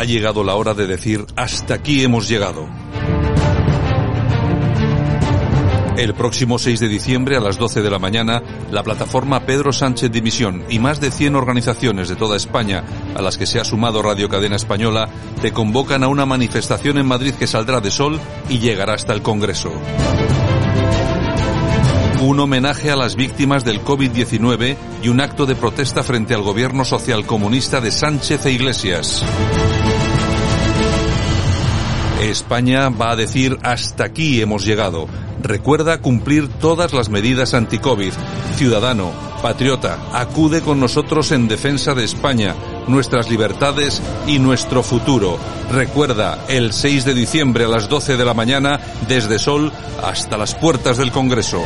ha llegado la hora de decir hasta aquí hemos llegado. El próximo 6 de diciembre a las 12 de la mañana, la plataforma Pedro Sánchez Dimisión y más de 100 organizaciones de toda España, a las que se ha sumado Radio Cadena Española, te convocan a una manifestación en Madrid que saldrá de sol y llegará hasta el Congreso. Un homenaje a las víctimas del COVID-19 y un acto de protesta frente al gobierno socialcomunista de Sánchez e Iglesias. España va a decir hasta aquí hemos llegado. Recuerda cumplir todas las medidas anti-COVID. Ciudadano, patriota, acude con nosotros en defensa de España, nuestras libertades y nuestro futuro. Recuerda, el 6 de diciembre a las 12 de la mañana, desde Sol hasta las puertas del Congreso.